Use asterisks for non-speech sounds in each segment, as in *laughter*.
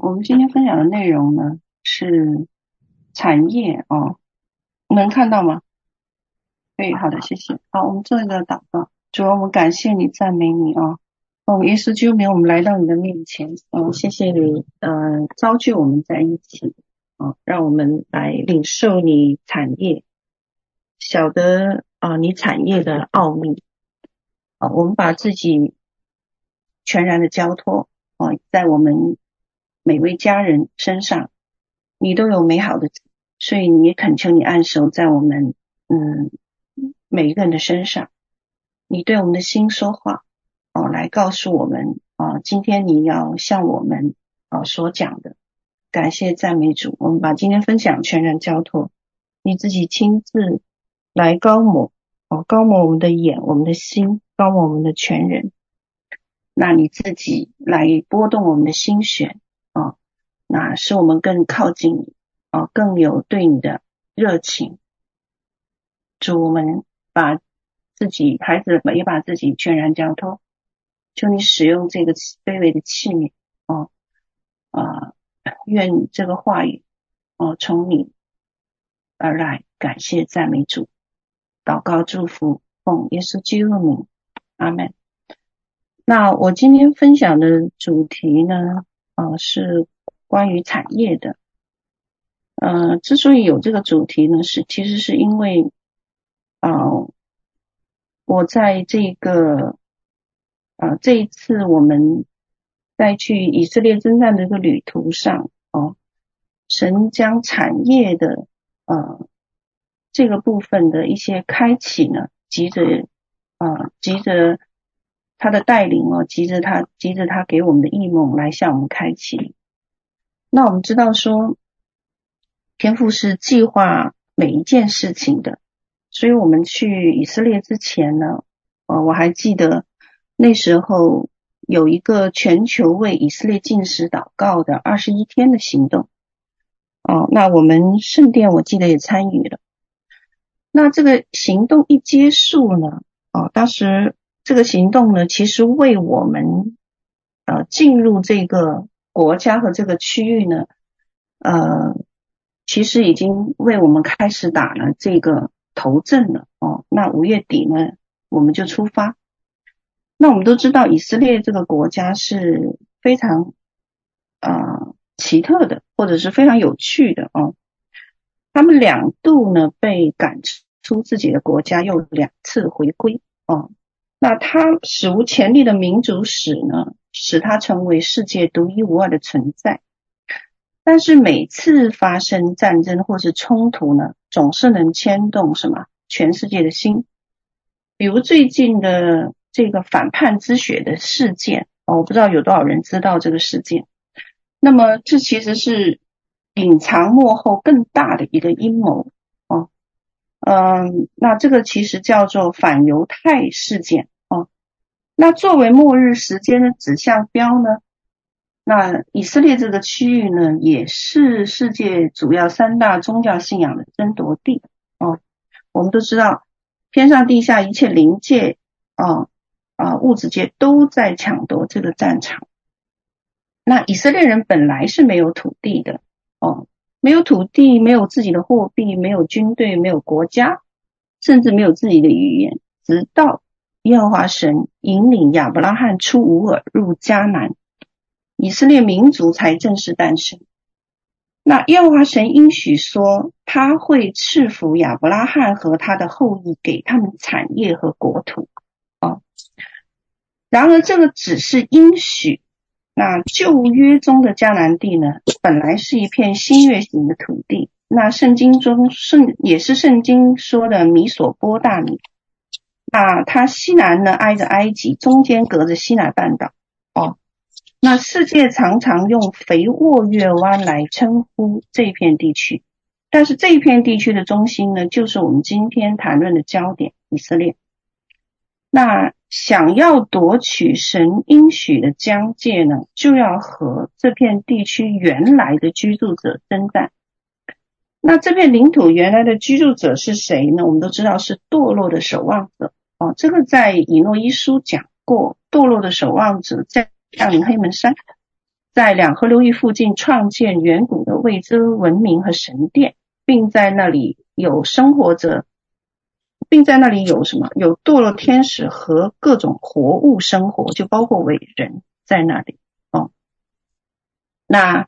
我们今天分享的内容呢是产业哦，能看到吗？对，好的，谢谢。好，我们做一个祷告。主啊，我们感谢你，赞美你啊！哦，耶稣救命，我们来到你的面前。哦，谢谢你，呃，召聚我们在一起，哦，让我们来领受你产业，晓得啊，你产业的奥秘。啊，我们把自己全然的交托，哦，在我们每位家人身上，你都有美好的，所以你也恳求你按手在我们，嗯，每一个人的身上。你对我们的心说话，哦，来告诉我们啊，今天你要向我们啊所讲的，感谢赞美主。我们把今天分享全然交托，你自己亲自来高抹，哦，高抹我们的眼，我们的心，高抹我们的全人。那你自己来拨动我们的心弦，啊，那使我们更靠近你，啊，更有对你的热情。主，我们把。自己孩子也把自己全然交托，求你使用这个卑微的器皿哦，啊，愿这个话语哦从你而来，感谢赞美主，祷告祝福奉耶稣基督的名，阿门。那我今天分享的主题呢，啊是关于产业的，呃，之所以有这个主题呢，是其实是因为啊。我在这个啊，这一次我们在去以色列征战的一个旅途上，哦，神将产业的呃这个部分的一些开启呢，急着啊，急着他的带领哦，急着他，急着他给我们的异梦来向我们开启。那我们知道说，天父是计划每一件事情的。所以我们去以色列之前呢，呃，我还记得那时候有一个全球为以色列进食祷告的二十一天的行动，哦，那我们圣殿我记得也参与了。那这个行动一结束呢，哦，当时这个行动呢，其实为我们呃进入这个国家和这个区域呢，呃，其实已经为我们开始打了这个。头阵了哦，那五月底呢，我们就出发。那我们都知道，以色列这个国家是非常啊、奇特的，或者是非常有趣的哦。他们两度呢被赶出自己的国家，又两次回归哦。那他史无前例的民族史呢，使他成为世界独一无二的存在。但是每次发生战争或是冲突呢，总是能牵动什么全世界的心。比如最近的这个反叛之血的事件，我不知道有多少人知道这个事件。那么这其实是隐藏幕后更大的一个阴谋。嗯，那这个其实叫做反犹太事件哦。那作为末日时间的指向标呢？那以色列这个区域呢，也是世界主要三大宗教信仰的争夺地哦。我们都知道，天上地下一切灵界啊啊物质界都在抢夺这个战场。那以色列人本来是没有土地的，没有土地，没有自己的货币，没有军队，没有国家，甚至没有自己的语言。直到耶和华神引领亚伯拉罕出乌尔入迦南。以色列民族才正式诞生。那耶和华神应许说，他会赐福亚伯拉罕和他的后裔，给他们产业和国土。啊，然而这个只是应许。那旧约中的迦南地呢，本来是一片新月形的土地。那圣经中圣也是圣经说的米索波大米。那它西南呢挨着埃及，中间隔着西南半岛。哦。那世界常常用肥沃月湾来称呼这片地区，但是这一片地区的中心呢，就是我们今天谈论的焦点——以色列。那想要夺取神应许的疆界呢，就要和这片地区原来的居住者征战。那这片领土原来的居住者是谁呢？我们都知道是堕落的守望者。哦，这个在以诺一书讲过，堕落的守望者在。降临黑门山，在两河流域附近创建远古的未知文明和神殿，并在那里有生活着，并在那里有什么？有堕落天使和各种活物生活，就包括伟人在那里哦。那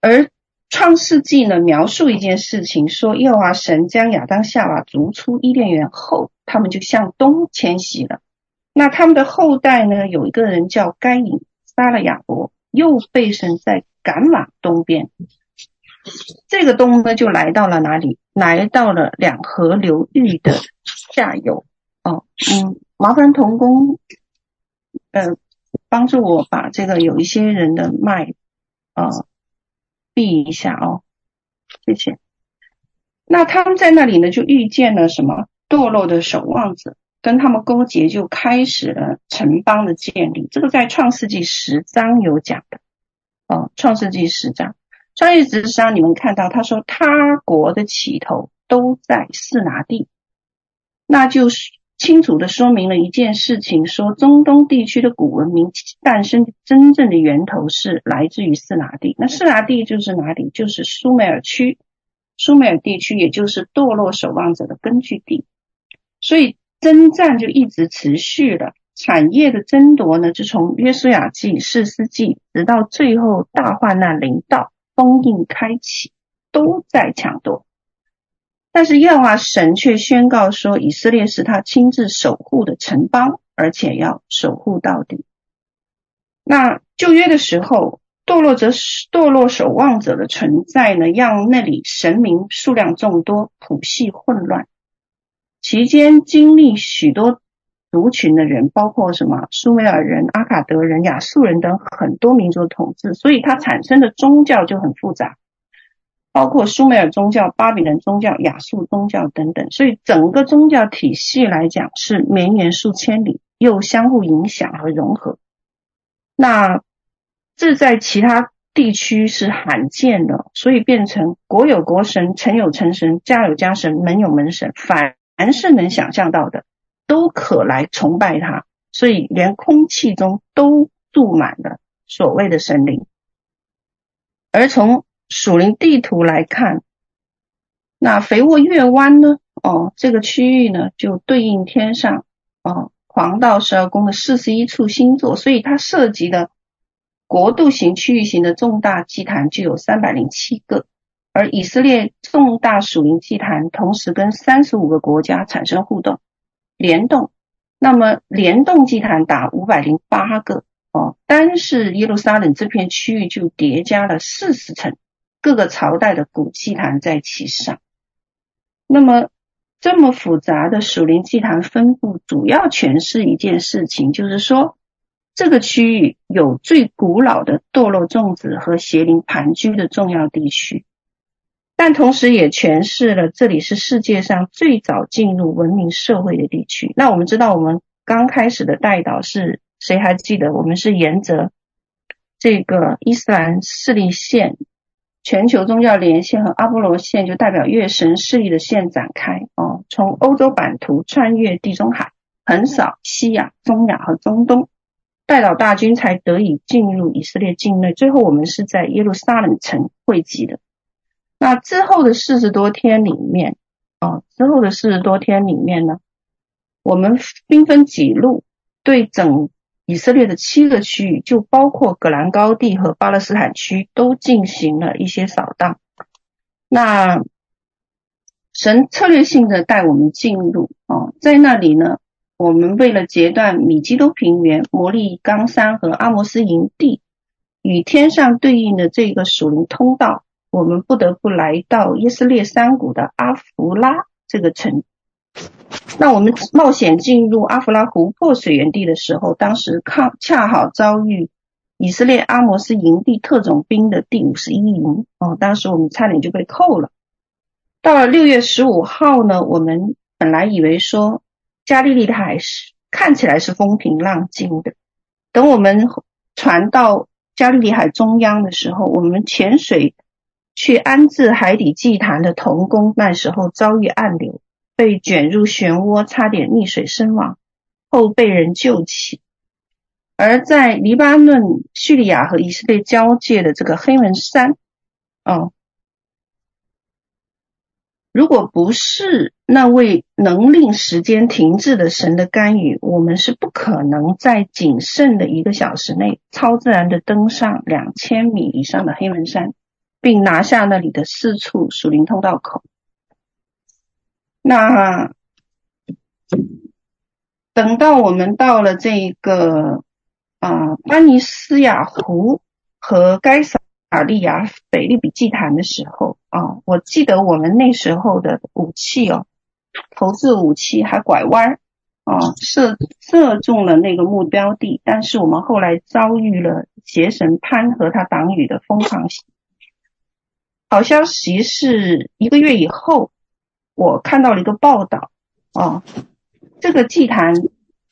而创世纪呢，描述一件事情，说耶和华神将亚当夏娃逐出伊甸园后，他们就向东迁徙了。那他们的后代呢，有一个人叫该隐，杀了亚伯。又被神在赶往东边，这个东呢就来到了哪里？来到了两河流域的下游。哦，嗯，麻烦童工，呃，帮助我把这个有一些人的脉，呃，闭一下哦，谢谢。那他们在那里呢，就遇见了什么？堕落的守望者。跟他们勾结，就开始了城邦的建立。这个在创世纪十章有讲的哦。创世纪十章，创世纪十章，你们看到他说他国的起头都在四拿地，那就是清楚的说明了一件事情：说中东地区的古文明诞生真正的源头是来自于四拿地。那四拿地就是哪里？就是苏美尔区，苏美尔地区，也就是堕落守望者的根据地。所以。征战就一直持续了，产业的争夺呢，就从约书亚记、四世纪，直到最后大患难临到，封印开启，都在抢夺。但是耶和华神却宣告说，以色列是他亲自守护的城邦，而且要守护到底。那旧约的时候，堕落者、堕落守望者的存在呢，让那里神明数量众多，谱系混乱。期间经历许多族群的人，包括什么苏美尔人、阿卡德人、亚述人等很多民族的统治，所以它产生的宗教就很复杂，包括苏美尔宗教、巴比伦宗教、亚述宗教等等。所以整个宗教体系来讲是绵延数千里，又相互影响和融合。那这在其他地区是罕见的，所以变成国有国神、城有城神、家有家神、门有门神，反。凡是能想象到的，都可来崇拜他，所以连空气中都住满了所谓的神灵。而从属灵地图来看，那肥沃月湾呢？哦，这个区域呢，就对应天上哦黄道十二宫的四十一处星座，所以它涉及的国度型、区域型的重大祭坛就有三百零七个。而以色列重大属灵祭坛同时跟三十五个国家产生互动联动，那么联动祭坛达五百零八个哦，单是耶路撒冷这片区域就叠加了四十层，各个朝代的古祭坛在其上。那么这么复杂的属灵祭坛分布，主要诠释一件事情，就是说这个区域有最古老的堕落种子和邪灵盘踞的重要地区。但同时也诠释了这里是世界上最早进入文明社会的地区。那我们知道，我们刚开始的代祷是谁还记得？我们是沿着这个伊斯兰势力线、全球宗教连线和阿波罗线，就代表月神势力的线展开哦，从欧洲版图穿越地中海，横扫西亚、中亚和中东，代祷大军才得以进入以色列境内。最后，我们是在耶路撒冷城汇集的。那之后的四十多天里面，啊，之后的四十多天里面呢，我们兵分几路，对整以色列的七个区域，就包括葛兰高地和巴勒斯坦区，都进行了一些扫荡。那神策略性的带我们进入，哦，在那里呢，我们为了截断米基多平原、摩利冈山和阿摩斯营地与天上对应的这个属灵通道。我们不得不来到以色列山谷的阿弗拉这个城。那我们冒险进入阿弗拉湖泊水源地的时候，当时抗恰好遭遇以色列阿摩斯营地特种兵的第五十一营哦，当时我们差点就被扣了。到了六月十五号呢，我们本来以为说加利利海是看起来是风平浪静的，等我们船到加利利海中央的时候，我们潜水。去安置海底祭坛的童工，那时候遭遇暗流，被卷入漩涡，差点溺水身亡，后被人救起。而在黎巴嫩、叙利亚和以色列交界的这个黑门山，哦，如果不是那位能令时间停滞的神的干预，我们是不可能在仅剩的一个小时内超自然的登上两千米以上的黑门山，并拿下那里的四处属灵通道口。那等到我们到了这个。啊，巴尼斯亚湖和该撒利亚斐利比祭坛的时候啊，我记得我们那时候的武器哦，投掷武器还拐弯啊，射射中了那个目标地，但是我们后来遭遇了邪神潘和他党羽的疯狂袭。好消息是一个月以后，我看到了一个报道啊，这个祭坛。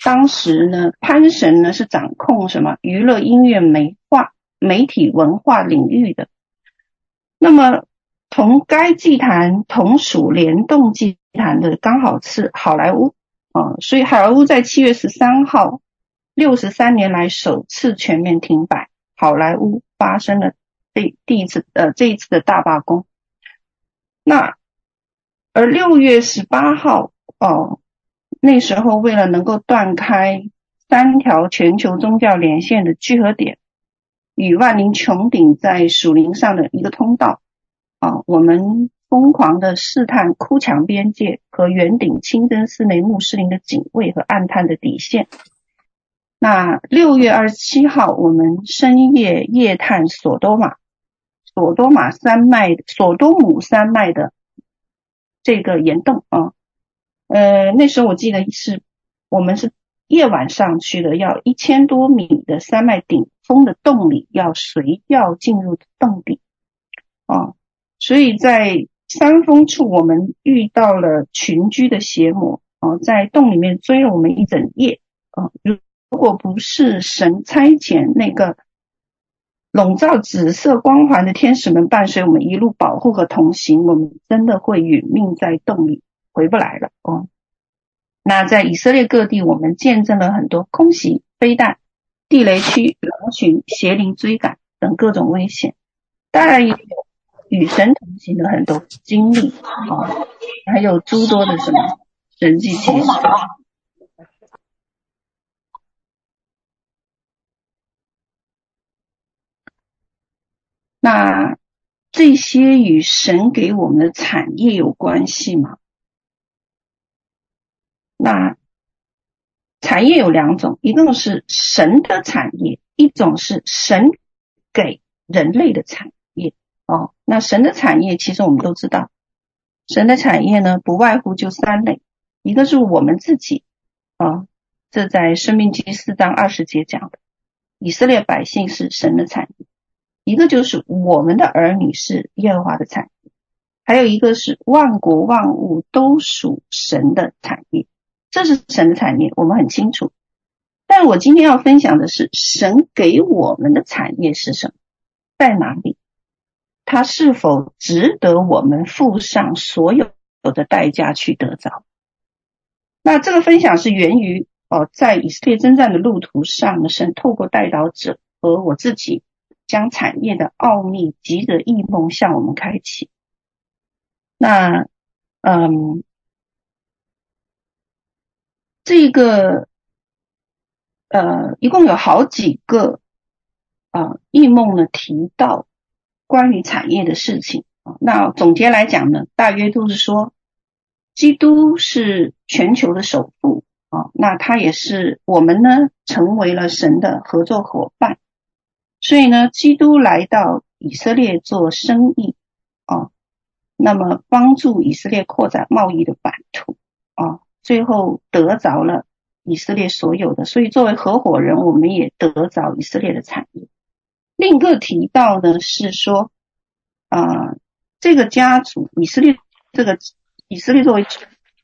当时呢，潘神呢是掌控什么娱乐、音乐、美化、媒体、文化领域的。那么，同该祭坛同属联动祭坛的刚好是好莱坞啊，所以好莱坞在七月十三号，六十三年来首次全面停摆。好莱坞发生了这第一次呃这一次的大罢工。那而六月十八号哦。那时候，为了能够断开三条全球宗教连线的聚合点，与万灵穹顶在属灵上的一个通道，啊，我们疯狂的试探哭墙边界和圆顶清真寺内穆斯林的警卫和暗探的底线。那六月二十七号，我们深夜夜探索多玛，索多玛山脉，索多姆山脉的这个岩洞啊。呃，那时候我记得是，我们是夜晚上去的，要一千多米的山脉顶峰的洞里，要随要进入洞底，啊，所以在山峰处，我们遇到了群居的邪魔，啊，在洞里面追了我们一整夜，啊，如如果不是神差遣那个笼罩紫色光环的天使们伴随我们一路保护和同行，我们真的会殒命在洞里。回不来了哦。那在以色列各地，我们见证了很多空袭、飞弹、地雷区、狼群、邪灵追赶等各种危险。当然也有与神同行的很多经历啊，还有诸多的什么神迹奇事。那这些与神给我们的产业有关系吗？那产业有两种，一个是神的产业，一种是神给人类的产业。哦，那神的产业其实我们都知道，神的产业呢不外乎就三类，一个是我们自己，啊、这在《申命记》四章二十节讲的，以色列百姓是神的产业；一个就是我们的儿女是耶和华的产业；还有一个是万国万物都属神的产业。这是神的产业，我们很清楚。但我今天要分享的是，神给我们的产业是什么？在哪里？它是否值得我们付上所有的代价去得着？那这个分享是源于哦，在以色列征战的路途上，神透过代祷者和我自己，将产业的奥秘借着异梦向我们开启。那嗯。这个呃，一共有好几个啊，异梦呢提到关于产业的事情啊。那总结来讲呢，大约都是说，基督是全球的首富啊，那他也是我们呢成为了神的合作伙伴，所以呢，基督来到以色列做生意啊，那么帮助以色列扩展贸易的版图啊。最后得着了以色列所有的，所以作为合伙人，我们也得着以色列的产业。另一个提到呢是说，啊、这个家族以色列这个以色列作为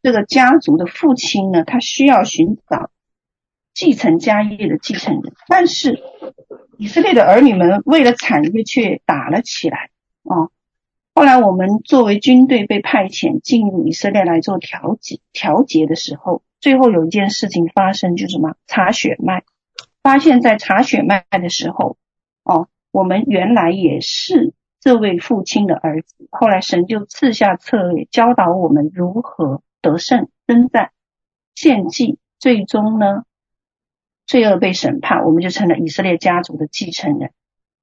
这个家族的父亲呢，他需要寻找继承家业的继承人，但是以色列的儿女们为了产业却打了起来啊。后来我们作为军队被派遣进入以色列来做调节调节的时候，最后有一件事情发生，就是什么？查血脉。发现，在查血脉的时候，哦，我们原来也是这位父亲的儿子。后来神就赐下策略，教导我们如何得胜、征战、献祭，最终呢，罪恶被审判，我们就成了以色列家族的继承人，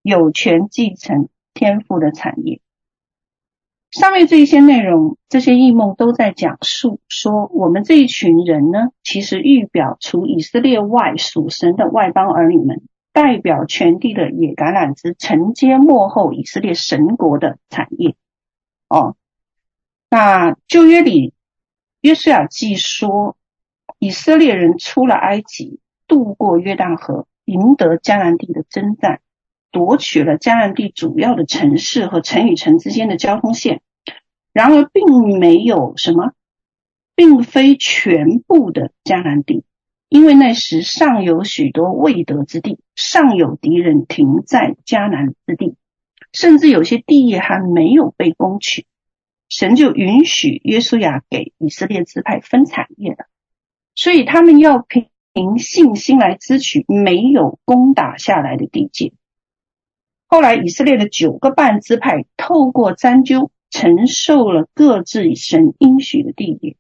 有权继承天父的产业。上面这一些内容，这些异梦都在讲述说，我们这一群人呢，其实预表除以色列外属神的外邦儿女们，代表全地的野橄榄枝，承接末后以色列神国的产业。哦，那旧约里约书亚记说，以色列人出了埃及，渡过约旦河，赢得迦南地的征战。夺取了迦南地主要的城市和城与城之间的交通线，然而并没有什么，并非全部的迦南地，因为那时尚有许多未得之地，尚有敌人停在迦南之地，甚至有些地业还没有被攻取，神就允许约书亚给以色列支派分产业了，所以他们要凭凭信心来支取没有攻打下来的地界。后来，以色列的九个半支派透过占阄，承受了各自神应许的地点。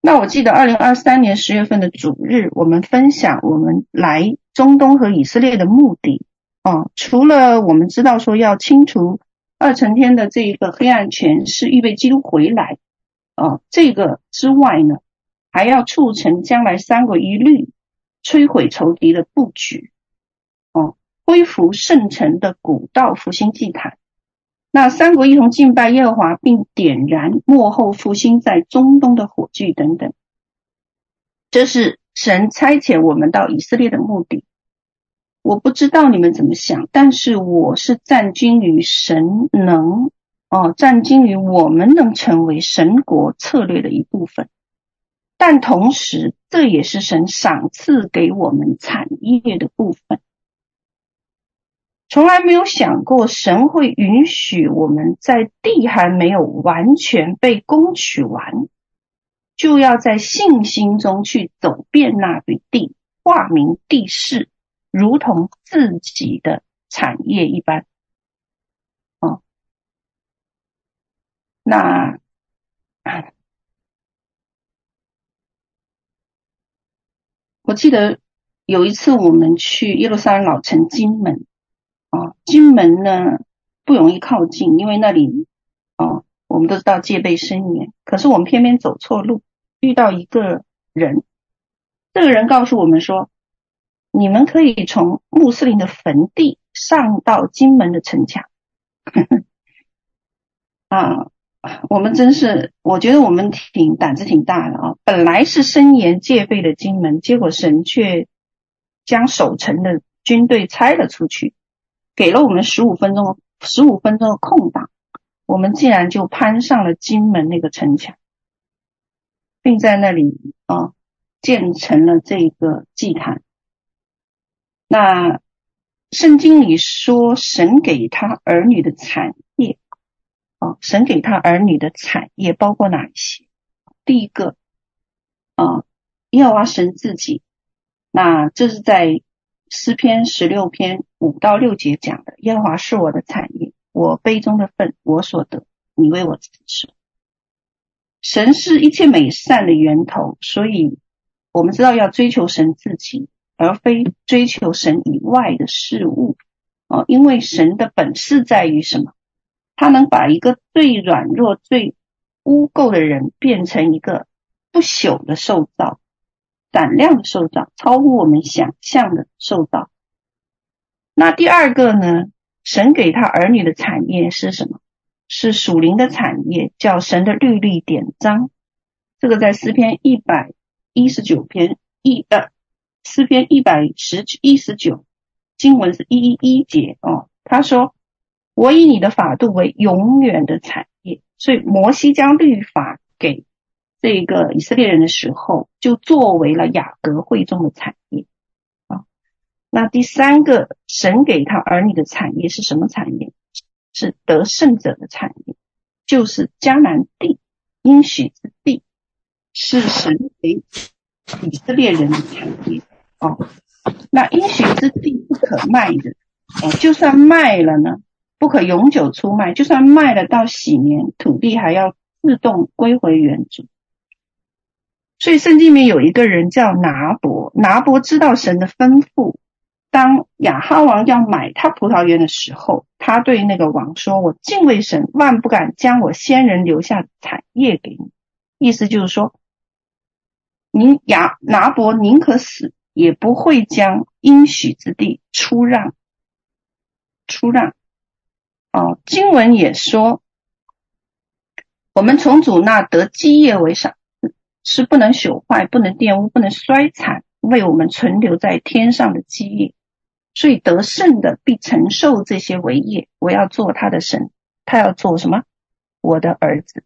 那我记得，二零二三年十月份的主日，我们分享我们来中东和以色列的目的。哦，除了我们知道说要清除二层天的这一个黑暗权势，预备基督回来，啊，这个之外呢，还要促成将来三国一律摧毁仇敌的布局。哦恢复圣城的古道复兴祭坛，那三国一同敬拜耶和华，并点燃幕后复兴在中东的火炬等等，这是神差遣我们到以色列的目的。我不知道你们怎么想，但是我是战军于神能哦，战军于我们能成为神国策略的一部分，但同时这也是神赏赐给我们产业的部分。从来没有想过神会允许我们在地还没有完全被攻取完，就要在信心中去走遍那里地，化名地势，如同自己的产业一般。哦，那我记得有一次我们去耶路撒冷老城金门。啊，金门呢不容易靠近，因为那里啊，我们都知道戒备森严。可是我们偏偏走错路，遇到一个人，这个人告诉我们说，你们可以从穆斯林的坟地上到金门的城墙。*laughs* 啊，我们真是，我觉得我们挺胆子挺大的啊！本来是森严戒备的金门，结果神却将守城的军队拆了出去。给了我们十五分钟，十五分钟的空档，我们竟然就攀上了金门那个城墙，并在那里啊建成了这个祭坛。那圣经里说，神给他儿女的产业，啊，神给他儿女的产业包括哪一些？第一个，啊，耶和华神自己，那这是在。诗篇十六篇五到六节讲的，耶和华是我的产业，我杯中的分，我所得，你为我赐受。神是一切美善的源头，所以我们知道要追求神自己，而非追求神以外的事物。哦，因为神的本事在于什么？他能把一个最软弱、最污垢的人变成一个不朽的受造。胆量的受造，超乎我们想象的受造。那第二个呢？神给他儿女的产业是什么？是属灵的产业，叫神的律例典章。这个在诗篇一百一十九篇一呃，诗篇一百十一十九经文是一一一节哦。他说：“我以你的法度为永远的产业。”所以摩西将律法给。这个以色列人的时候，就作为了雅各会众的产业啊。那第三个，神给他儿女的产业是什么产业？是得胜者的产业，就是迦南地应许之地，是神给以色列人的产业啊。那应许之地不可卖的，哦，就算卖了呢，不可永久出卖，就算卖了到禧年，土地还要自动归回原主。所以圣经里面有一个人叫拿伯，拿伯知道神的吩咐。当亚哈王要买他葡萄园的时候，他对那个王说：“我敬畏神，万不敢将我先人留下产业给你。”意思就是说，您亚拿伯宁可死，也不会将应许之地出让。出让。哦，经文也说，我们从主那得基业为赏，是不能朽坏、不能玷污、不能衰残，为我们存留在天上的基业。所以得胜的必承受这些为业，我要做他的神，他要做什么？我的儿子。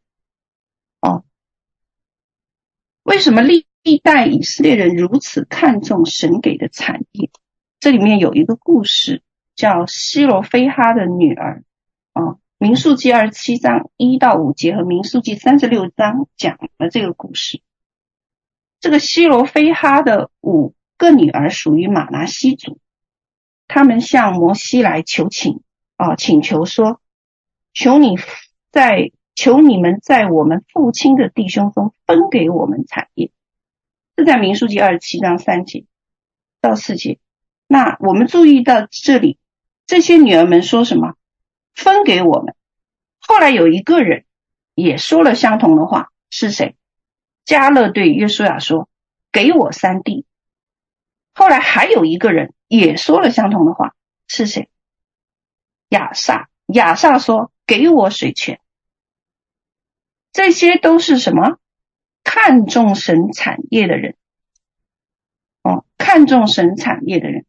哦，为什么历历代以色列人如此看重神给的产业？这里面有一个故事，叫西罗非哈的女儿。民数记二十七章一到五节和民数记三十六章讲了这个故事。这个西罗非哈的五个女儿属于玛拿西族。他们向摩西来求情啊，请求说：“求你在求你们在我们父亲的弟兄中分给我们产业。”这在民数记二十七章三节到四节。那我们注意到这里，这些女儿们说什么？分给我们。后来有一个人也说了相同的话，是谁？加勒对约书亚说：“给我山地。”后来还有一个人。也说了相同的话，是谁？亚萨，亚萨说：“给我水泉。”这些都是什么？看重神产业的人。哦，看重神产业的人，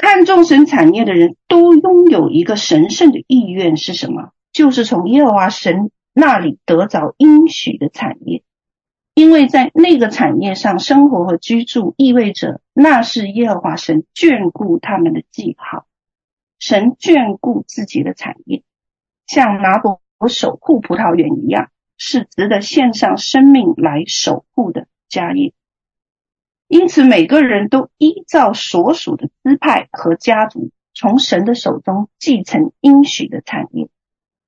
看重神产业的人都拥有一个神圣的意愿是什么？就是从耶和华神那里得着应许的产业。因为在那个产业上生活和居住，意味着那是耶和华神眷顾他们的记号。神眷顾自己的产业，像拿伯守护葡萄园一样，是值得献上生命来守护的家业。因此，每个人都依照所属的支派和家族，从神的手中继承应许的产业。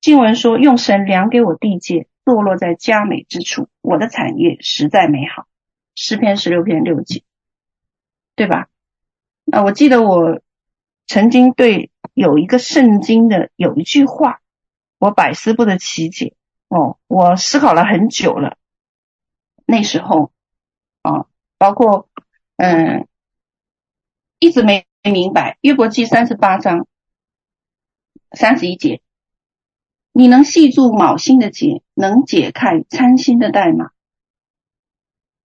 经文说：“用神量给我地界。”坐落在佳美之处，我的产业实在美好。诗篇十六篇六节，对吧？那我记得我曾经对有一个圣经的有一句话，我百思不得其解哦，我思考了很久了。那时候啊，包括嗯，一直没明白。约伯记三十八章三十一节。你能系住卯星的结，能解开参星的带吗？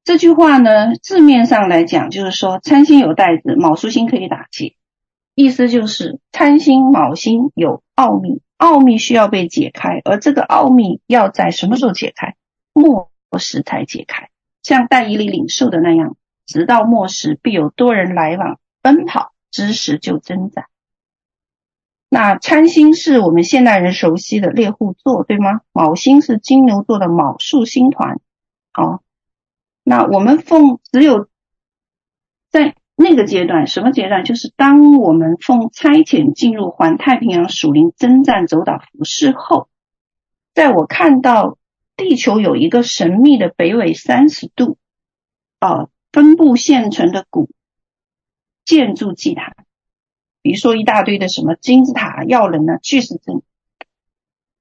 这句话呢，字面上来讲就是说，参星有带子，卯宿星可以打结。意思就是参星、卯星有奥秘，奥秘需要被解开，而这个奥秘要在什么时候解开？末时才解开，像但以理领受的那样，直到末时必有多人来往奔跑，之时就征战。那参星是我们现代人熟悉的猎户座，对吗？卯星是金牛座的卯宿星团。哦，那我们奉只有在那个阶段，什么阶段？就是当我们奉差遣进入环太平洋属灵征战走岛服侍后，在我看到地球有一个神秘的北纬三十度，呃，分布现存的古建筑祭坛。比如说一大堆的什么金字塔、要人呢、巨石阵，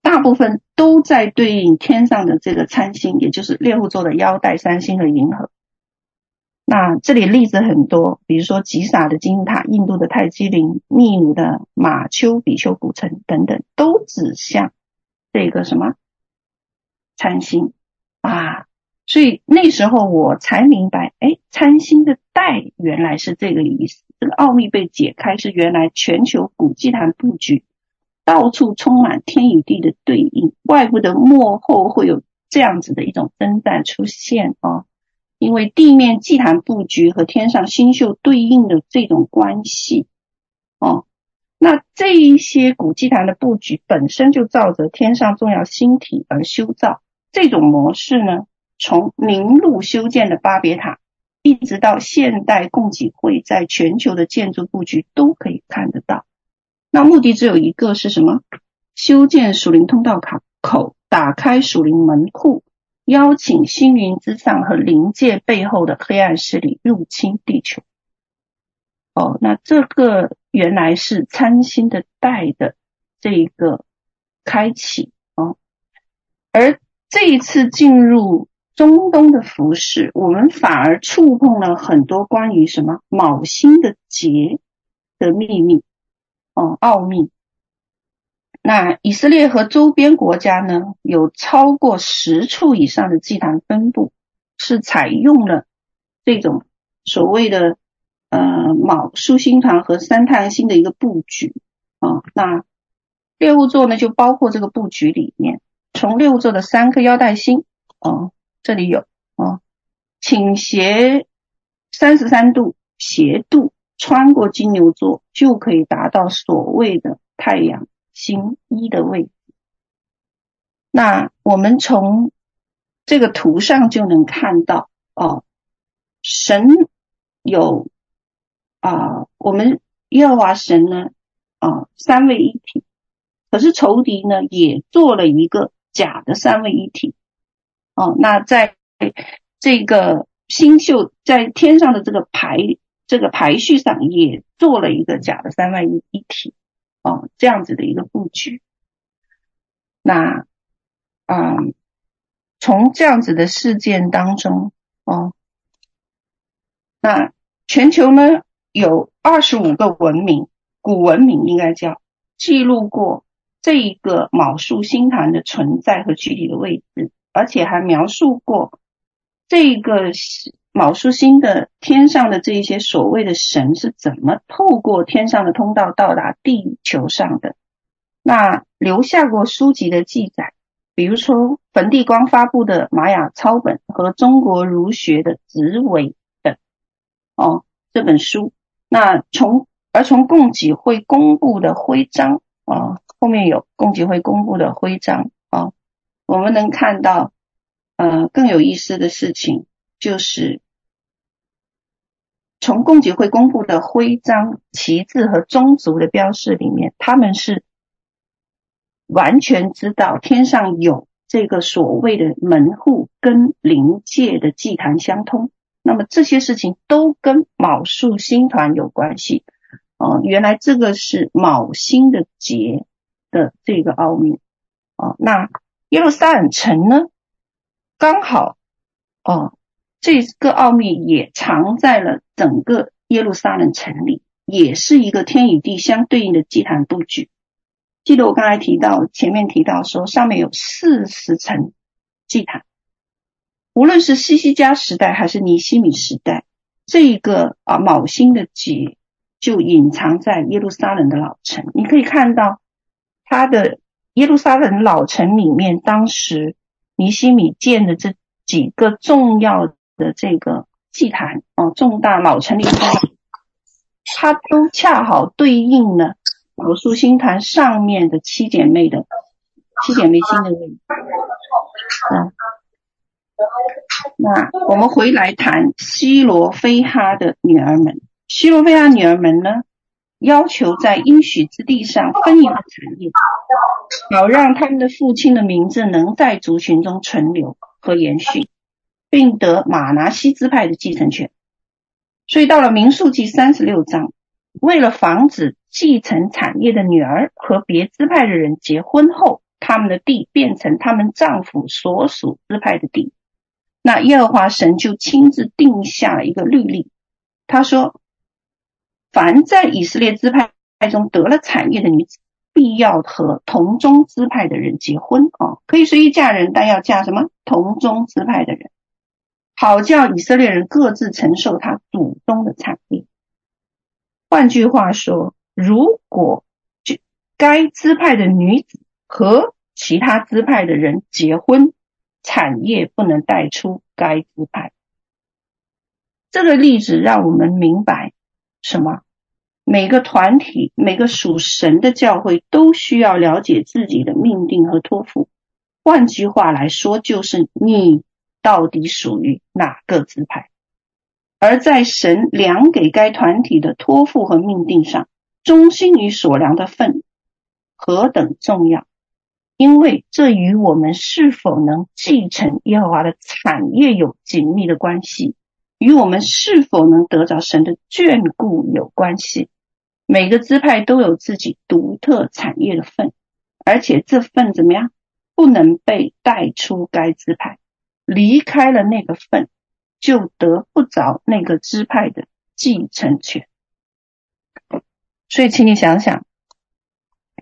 大部分都在对应天上的这个参星，也就是猎户座的腰带三星和银河。那这里例子很多，比如说吉萨的金字塔、印度的泰姬陵、秘鲁的马丘比丘古城等等，都指向这个什么参星啊。所以那时候我才明白，哎，参星的带原来是这个意思。这个奥秘被解开，是原来全球古祭坛布局到处充满天与地的对应，怪不得幕后会有这样子的一种征战出现啊！因为地面祭坛布局和天上星宿对应的这种关系哦，那这一些古祭坛的布局本身就照着天上重要星体而修造，这种模式呢，从名录修建的巴别塔。一直到现代供给会在全球的建筑布局都可以看得到。那目的只有一个是什么？修建属灵通道卡口，打开属灵门户，邀请星云之上和灵界背后的黑暗势力入侵地球。哦，那这个原来是参星的带的这一个开启哦，而这一次进入。中东的服饰，我们反而触碰了很多关于什么卯星的劫的秘密，哦，奥秘。那以色列和周边国家呢，有超过十处以上的祭坛分布，是采用了这种所谓的呃昴宿星团和三太阳星的一个布局啊、那猎户座呢，就包括这个布局里面，从六座的三颗腰带星，哦。这里有啊，倾斜三十三度斜度穿过金牛座，就可以达到所谓的太阳星一的位置。那我们从这个图上就能看到哦，神有啊，我们耶和华神呢啊三位一体，可是仇敌呢也做了一个假的三位一体。哦，那在这个星宿在天上的这个排这个排序上，也做了一个假的三位一体，哦，这样子的一个布局。那，嗯，从这样子的事件当中，哦，那全球呢有二十五个文明，古文明应该叫记录过这一个昴宿星盘的存在和具体的位置。而且还描述过这个昴宿星的天上的这一些所谓的神是怎么透过天上的通道到达地球上的。那留下过书籍的记载，比如说焚地光发布的玛雅抄本和中国儒学的子尾等哦这本书。那从而从共济会公布的徽章啊，后面有共济会公布的徽章啊。我们能看到，呃，更有意思的事情就是，从共济会公布的徽章、旗帜和宗族的标识里面，他们是完全知道天上有这个所谓的门户跟灵界的祭坛相通。那么这些事情都跟卯宿星团有关系。哦、原来这个是卯星的节的这个奥秘。哦、那。耶路撒冷城呢，刚好哦，这个奥秘也藏在了整个耶路撒冷城里，也是一个天与地相对应的祭坛布局。记得我刚才提到，前面提到说，上面有四十层祭坛，无论是西西家时代还是尼西米时代，这一个啊卯星的节就隐藏在耶路撒冷的老城。你可以看到他的。耶路撒冷老城里面，当时尼希米建的这几个重要的这个祭坛哦，重大老城里面，它都恰好对应了昴宿星团上面的七姐妹的七姐妹星的位置。啊，那我们回来谈西罗非哈的女儿们，西罗非哈女儿们呢，要求在应许之地上分一份产业，好让他们的父亲的名字能在族群中存留和延续，并得马拿西支派的继承权。所以到了民数记三十六章，为了防止继承产业的女儿和别支派的人结婚后，他们的地变成他们丈夫所属支派的地，那耶和华神就亲自定下了一个律例，他说。凡在以色列支派中得了产业的女子，必要和同宗支派的人结婚啊，可以随意嫁人，但要嫁什么？同宗支派的人，好叫以色列人各自承受他祖宗的产业。换句话说，如果这该支派的女子和其他支派的人结婚，产业不能带出该支派。这个例子让我们明白什么？每个团体，每个属神的教会都需要了解自己的命定和托付。换句话来说，就是你到底属于哪个支派，而在神量给该团体的托付和命定上，忠心于所量的份何等重要！因为这与我们是否能继承耶和华的产业有紧密的关系，与我们是否能得着神的眷顾有关系。每个支派都有自己独特产业的份，而且这份怎么样？不能被带出该支派，离开了那个份，就得不着那个支派的继承权。所以，请你想想，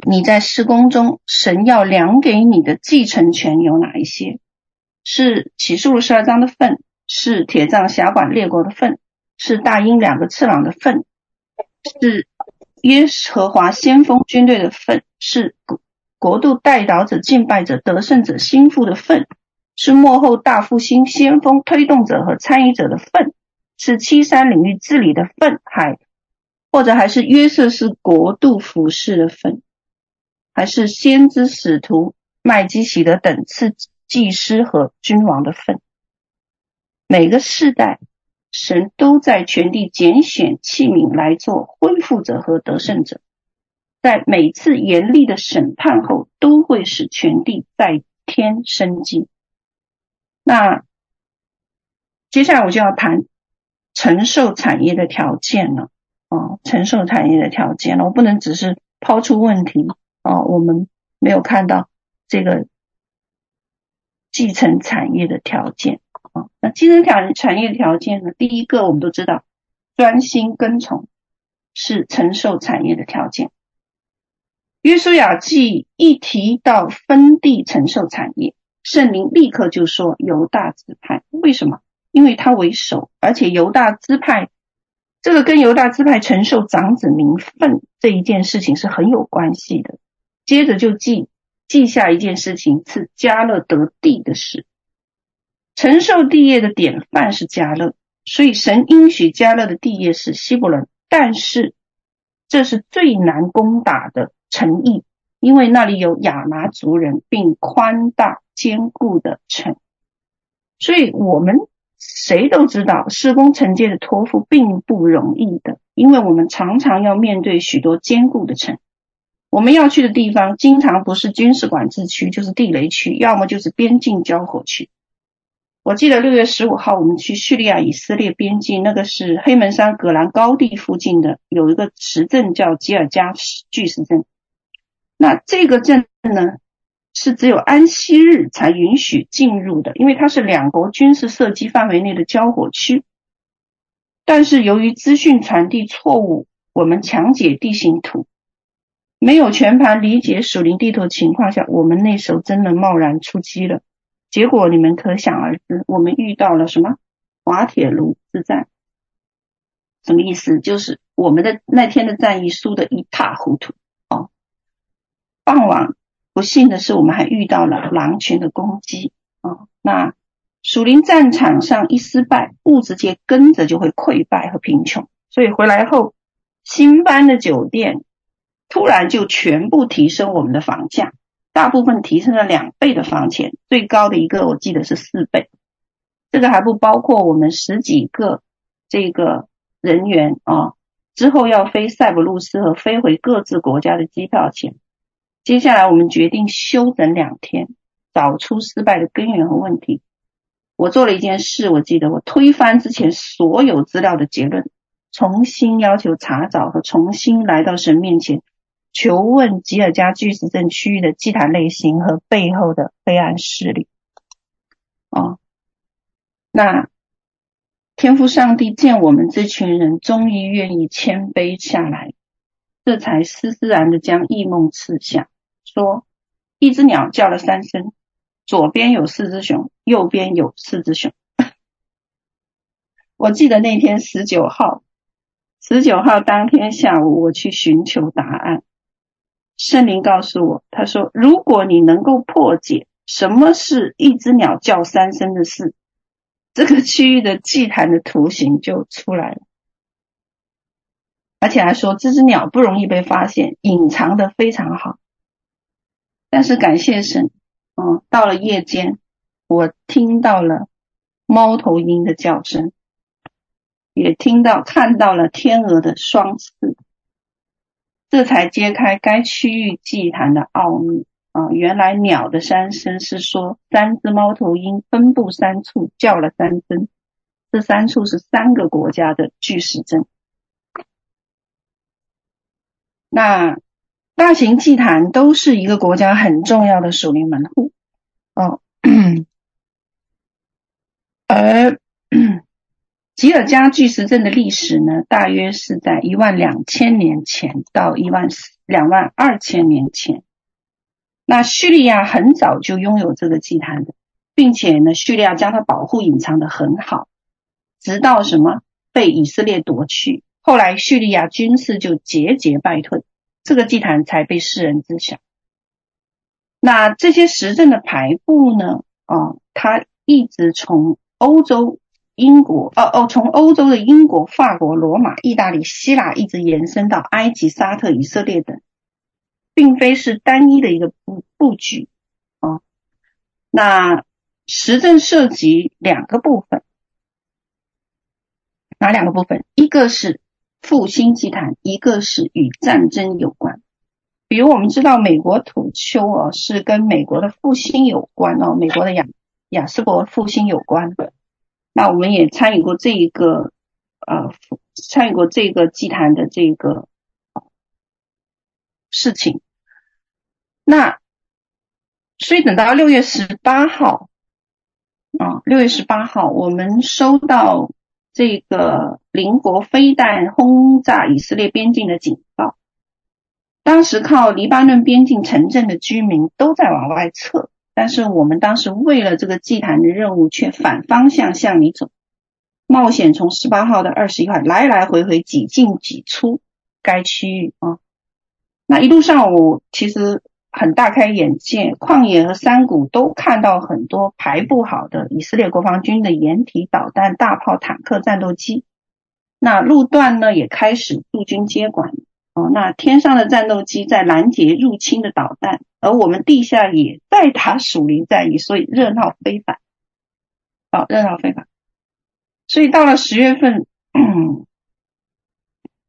你在施工中，神要量给你的继承权有哪一些？是启示录十二章的份，是铁杖辖管列国的份，是大鹰两个翅膀的份，是耶和华先锋军队的份，是国国度代导者、敬拜者、得胜者心腹的份，是幕后大复兴先锋推动者和参与者的份，是七山领域治理的份，还或者还是约瑟是国度服饰的份，还是先知、使徒、麦基洗德等次祭司和君王的份。每个世代，神都在全地拣选器皿来做恢复者和得胜者。在每次严厉的审判后，都会使全地再添生机。那接下来我就要谈承受产业的条件了。哦，承受产业的条件了，我不能只是抛出问题。哦，我们没有看到这个继承产业的条件。啊，那继承产产业条件呢？第一个我们都知道，专心跟从是承受产业的条件。约书亚记一提到分地承受产业，圣灵立刻就说犹大支派。为什么？因为他为首，而且犹大支派这个跟犹大支派承受长子名分这一件事情是很有关系的。接着就记记下一件事情，是迦勒得地的事。承受地业的典范是迦勒，所以神应许迦勒的地业是希伯伦，但是这是最难攻打的。城邑，因为那里有亚衲族人，并宽大坚固的城，所以我们谁都知道，施工承接的托付并不容易的，因为我们常常要面对许多坚固的城。我们要去的地方，经常不是军事管制区，就是地雷区，要么就是边境交火区。我记得六月十五号，我们去叙利亚以色列边境，那个是黑门山葛兰高地附近的，有一个石镇叫吉尔加巨石阵。那这个镇呢，是只有安息日才允许进入的，因为它是两国军事射击范围内的交火区。但是由于资讯传递错误，我们强解地形图，没有全盘理解属灵地图的情况下，我们那时候真的贸然出击了。结果你们可想而知，我们遇到了什么？滑铁卢之战。什么意思？就是我们的那天的战役输得一塌糊涂哦。傍晚，不幸的是，我们还遇到了狼群的攻击啊！那属灵战场上一失败，物质界跟着就会溃败和贫穷。所以回来后，新搬的酒店突然就全部提升我们的房价，大部分提升了两倍的房钱，最高的一个我记得是四倍。这个还不包括我们十几个这个人员啊，之后要飞塞浦路斯和飞回各自国家的机票钱。接下来，我们决定休整两天，找出失败的根源和问题。我做了一件事，我记得我推翻之前所有资料的结论，重新要求查找和重新来到神面前，求问吉尔加巨石阵区域的祭坛类型和背后的黑暗势力。哦，那天父上帝见我们这群人终于愿意谦卑下来，这才施施然的将异梦赐下。说，一只鸟叫了三声，左边有四只熊，右边有四只熊。*laughs* 我记得那天十九号，十九号当天下午，我去寻求答案。圣灵告诉我，他说：“如果你能够破解什么是一只鸟叫三声的事，这个区域的祭坛的图形就出来了。而且还说，这只鸟不容易被发现，隐藏的非常好。”但是感谢神，嗯，到了夜间，我听到了猫头鹰的叫声。也听到看到了天鹅的双翅，这才揭开该区域祭坛的奥秘啊！原来鸟的三声是说三只猫头鹰分布三处叫了三声，这三处是三个国家的巨石阵。那大型祭坛都是一个国家很重要的属灵门户哦，*clears throat* 而。吉尔加巨石阵的历史呢，大约是在一万两千年前到一万两万二千年前。那叙利亚很早就拥有这个祭坛的，并且呢，叙利亚将它保护隐藏得很好，直到什么被以色列夺去，后来叙利亚军事就节节败退，这个祭坛才被世人知晓。那这些石阵的排布呢，啊、它一直从欧洲。英国哦哦，从欧洲的英国、法国、罗马、意大利、希腊一直延伸到埃及、沙特、以色列等，并非是单一的一个布布局啊。那实证涉及两个部分，哪两个部分？一个是复兴祭坛，一个是与战争有关。比如我们知道，美国土丘哦是跟美国的复兴有关哦，美国的亚亚斯伯复兴有关的。那我们也参与过这一个，呃，参与过这个祭坛的这个事情。那所以等到六月十八号，啊，六月十八号，我们收到这个邻国飞弹轰炸以色列边境的警报。当时靠黎巴嫩边境城镇的居民都在往外撤。但是我们当时为了这个祭坛的任务，却反方向向你走，冒险从十八号到二十一号来来回回挤进挤出该区域啊。那一路上我其实很大开眼界，旷野和山谷都看到很多排布好的以色列国防军的掩体导弹、大炮、坦克、战斗机。那路段呢也开始驻军接管。哦，那天上的战斗机在拦截入侵的导弹，而我们地下也在打属灵战役，所以热闹非凡。好、哦，热闹非凡。所以到了十月份，嗯，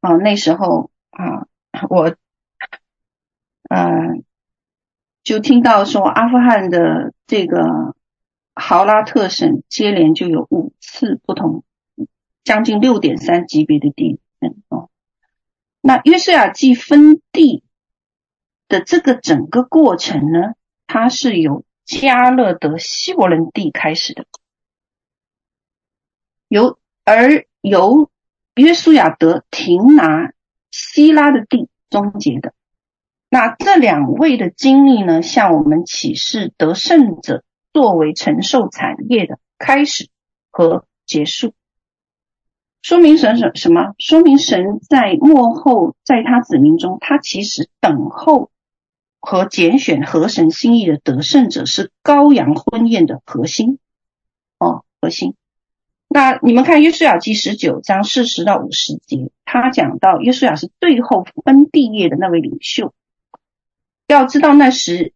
哦，那时候啊，我，嗯、就听到说阿富汗的这个豪拉特省接连就有五次不同，将近六点三级别的地震哦。那约瑟亚记分地的这个整个过程呢，它是由加勒德希伯伦地开始的，由而由约书亚得亭拿西拉的地终结的。那这两位的经历呢，向我们启示得胜者作为承受产业的开始和结束。说明神什什么？说明神在幕后，在他子民中，他其实等候和拣选合神心意的得胜者，是羔羊婚宴的核心哦，核心。那你们看约书亚记十九章四十到五十节，他讲到约书亚是最后分地业的那位领袖。要知道那时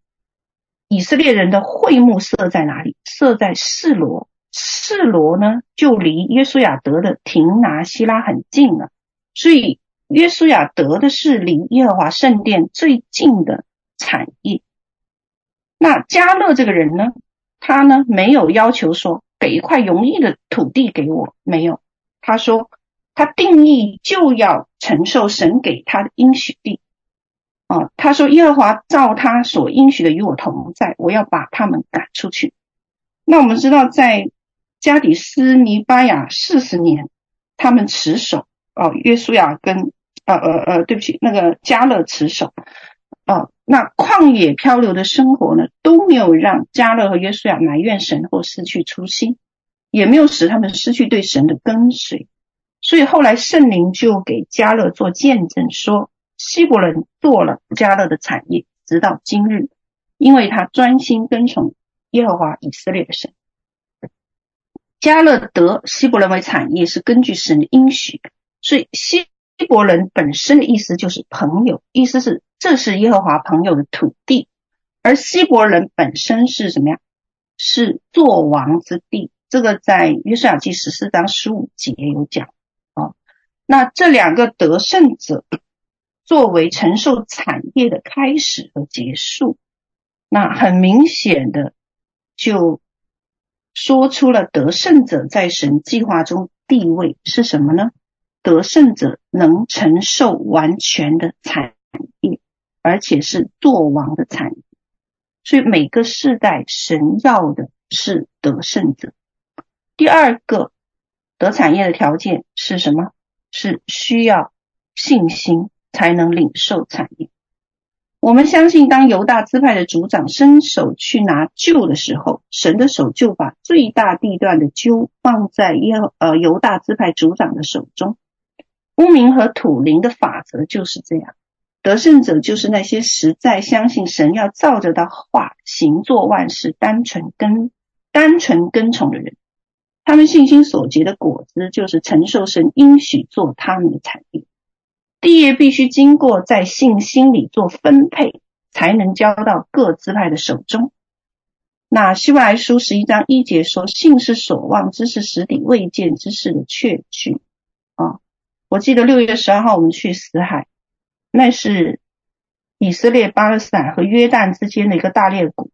以色列人的会幕设在哪里？设在示罗。示罗呢，就离约书亚得的亭拿西拉很近了，所以约书亚得的是离耶和华圣殿最近的产业。那加勒这个人呢，他呢没有要求说给一块容易的土地给我，没有，他说他定义就要承受神给他的应许地。哦，他说耶和华照他所应许的与我同在，我要把他们赶出去。那我们知道在。加底斯尼巴亚四十年，他们持守哦，约书亚跟呃呃呃，对不起，那个加勒持守哦。那旷野漂流的生活呢，都没有让加勒和约书亚埋怨神或失去初心，也没有使他们失去对神的跟随。所以后来圣灵就给加勒做见证，说希伯伦做了加勒的产业，直到今日，因为他专心跟从耶和华以色列的神。加勒得希伯伦为产业，是根据神的应许，所以希伯伦本身的意思就是朋友，意思是这是耶和华朋友的土地，而希伯伦本身是什么呀？是作王之地。这个在约书亚记十四章十五节有讲啊。那这两个得胜者作为承受产业的开始和结束，那很明显的就说出了得胜者在神计划中地位是什么呢？得胜者能承受完全的产业，而且是作王的产业。所以每个世代神要的是得胜者。第二个得产业的条件是什么？是需要信心才能领受产业。我们相信，当犹大支派的族长伸手去拿臼的时候，神的手就把最大地段的臼放在耶呃犹大支派族长的手中。乌民和土灵的法则就是这样。得胜者就是那些实在相信神要照着的话行做万事，单纯跟单纯跟从的人。他们信心所结的果子，就是承受神应许做他们的产业。地业必须经过在信心里做分配，才能交到各支派的手中。那希伯来书十一章一节说：“信是所望之事实底，未见之事的确据。”啊，我记得六月十二号我们去死海。那是以色列巴勒斯坦和约旦之间的一个大裂谷，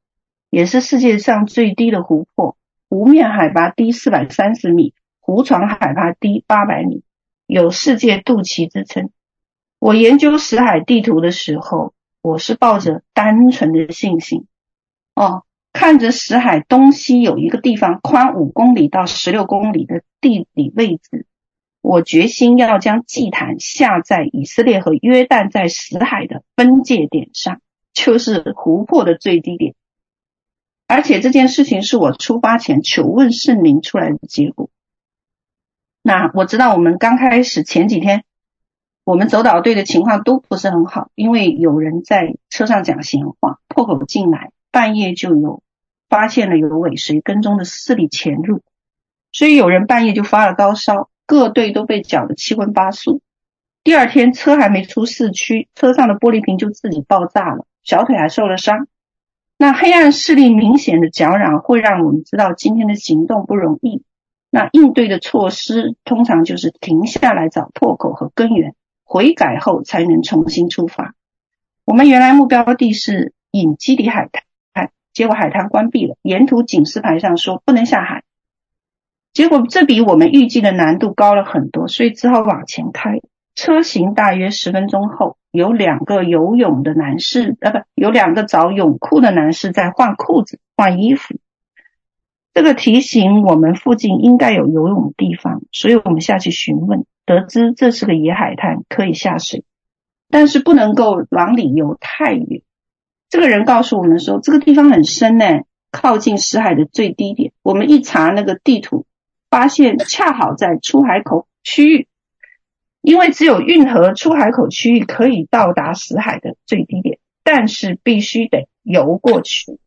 也是世界上最低的湖泊，湖面海拔低四百三十米，湖床海拔低八百米，有世界肚脐之称。我研究死海地图的时候，我是抱着单纯的信心，哦，看着死海东西有一个地方宽五公里到十六公里的地理位置。我决心要将祭坛下在以色列和约旦在死海的分界点上，就是湖泊的最低点。而且这件事情是我出发前求问圣灵出来的结果。那我知道我们刚开始前几天，我们走导队的情况都不是很好，因为有人在车上讲闲话，破口进来，半夜就有发现了有尾随跟踪的势力潜入，所以有人半夜就发了高烧。各队都被搅得七荤八素。第二天车还没出市区，车上的玻璃瓶就自己爆炸了，小腿还受了伤。那黑暗势力明显的搅扰，会让我们知道今天的行动不容易。那应对的措施通常就是停下来找破口和根源，悔改后才能重新出发。我们原来目标地是隐基底海滩，结果海滩关闭了，沿途警示牌上说不能下海。结果这比我们预计的难度高了很多，所以只好往前开。车行大约十分钟后，有两个游泳的男士，呃，不，有两个找泳裤的男士在换裤子、换衣服。这个提醒我们附近应该有游泳的地方，所以我们下去询问，得知这是个野海滩，可以下水，但是不能够往里游太远。这个人告诉我们说，这个地方很深呢，靠近死海的最低点。我们一查那个地图。发现恰好在出海口区域，因为只有运河出海口区域可以到达死海的最低点，但是必须得游过去，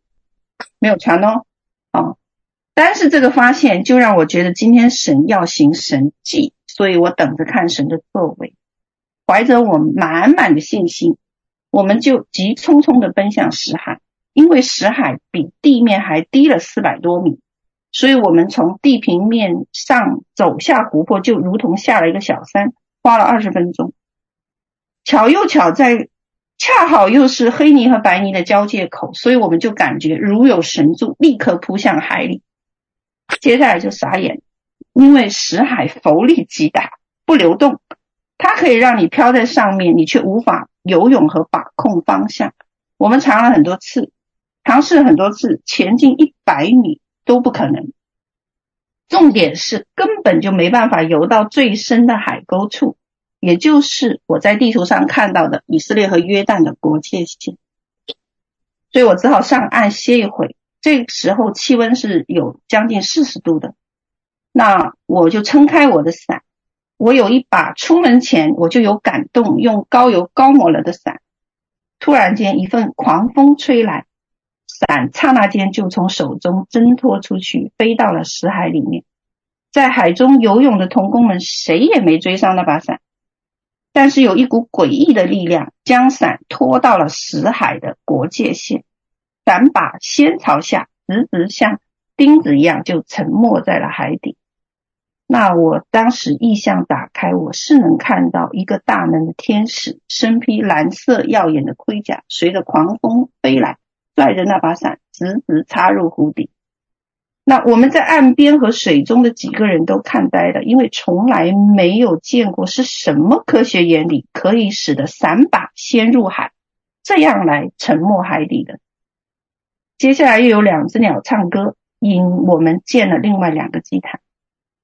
没有船哦。啊，但是这个发现就让我觉得今天神要行神迹，所以我等着看神的作为。怀着我满满的信心，我们就急匆匆的奔向死海，因为死海比地面还低了四百多米。所以我们从地平面上走下湖泊，就如同下了一个小山，花了二十分钟。巧又巧在，恰好又是黑泥和白泥的交界口，所以我们就感觉如有神助，立刻扑向海里。接下来就傻眼，因为石海浮力极大，不流动，它可以让你飘在上面，你却无法游泳和把控方向。我们尝了很多次，尝试很多次，前进一百米。都不可能。重点是根本就没办法游到最深的海沟处，也就是我在地图上看到的以色列和约旦的国界线。所以我只好上岸歇一会。这个时候气温是有将近四十度的，那我就撑开我的伞。我有一把出门前我就有感动用高油高抹了的伞。突然间一阵狂风吹来。伞刹那间就从手中挣脱出去，飞到了死海里面。在海中游泳的童工们谁也没追上那把伞，但是有一股诡异的力量将伞拖到了死海的国界线，伞把先朝下，直直像钉子一样就沉没在了海底。那我当时异象打开，我是能看到一个大能的天使，身披蓝色耀眼的盔甲，随着狂风飞来，拽着那把伞，直直插入湖底。那我们在岸边和水中的几个人都看呆了，因为从来没有见过是什么科学原理可以使得伞把先入海，这样来沉没海底的。接下来又有两只鸟唱歌，引我们见了另外两个祭坛。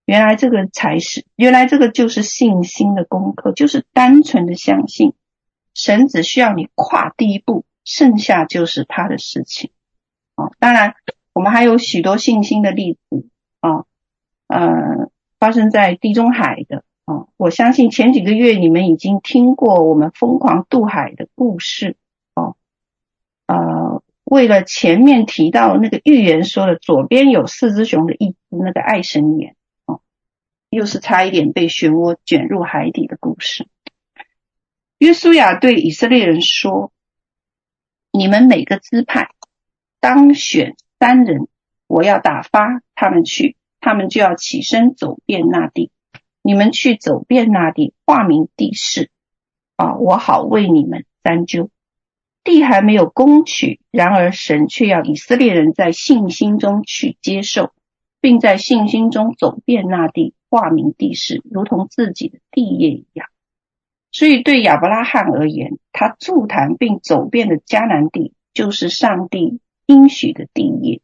原来这个才是，原来这个就是信心的功课，就是单纯的相信，神只需要你跨第一步，剩下就是他的事情。哦，当然我们还有许多信心的例子啊，呃，发生在地中海的啊，我相信前几个月你们已经听过我们疯狂渡海的故事哦，呃，为了前面提到那个预言说的左边有四只熊的一，那个爱神眼哦。又是差一点被漩涡卷入海底的故事。约书亚对以色列人说：“你们每个支派当选三人，我要打发他们去，他们就要起身走遍那地。你们去走遍那地，化名地势，啊，我好为你们担救。地还没有攻取，然而神却要以色列人在信心中去接受，并在信心中走遍那地。”化名地势，如同自己的地业一样。所以对亚伯拉罕而言，他筑坛并走遍了迦南地，就是上帝应许的地业。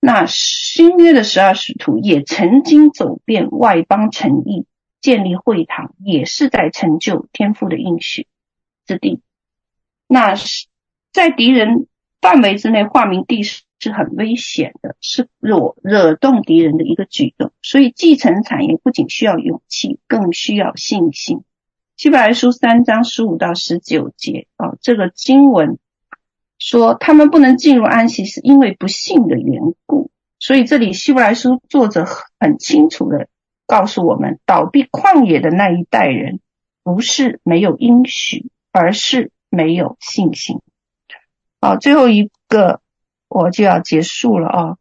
那新约的十二使徒也曾经走遍外邦城邑，建立会堂，也是在成就天父的应许之地。那是在敌人范围之内划明地。是很危险的，是惹惹动敌人的一个举动。所以继承产业不仅需要勇气，更需要信心。希伯来书三章十五到十九节哦，这个经文说他们不能进入安息，是因为不信的缘故。所以这里希伯来书作者很清楚的告诉我们，倒闭旷野的那一代人，不是没有应许，而是没有信心。好，最后一个。我就要结束了啊、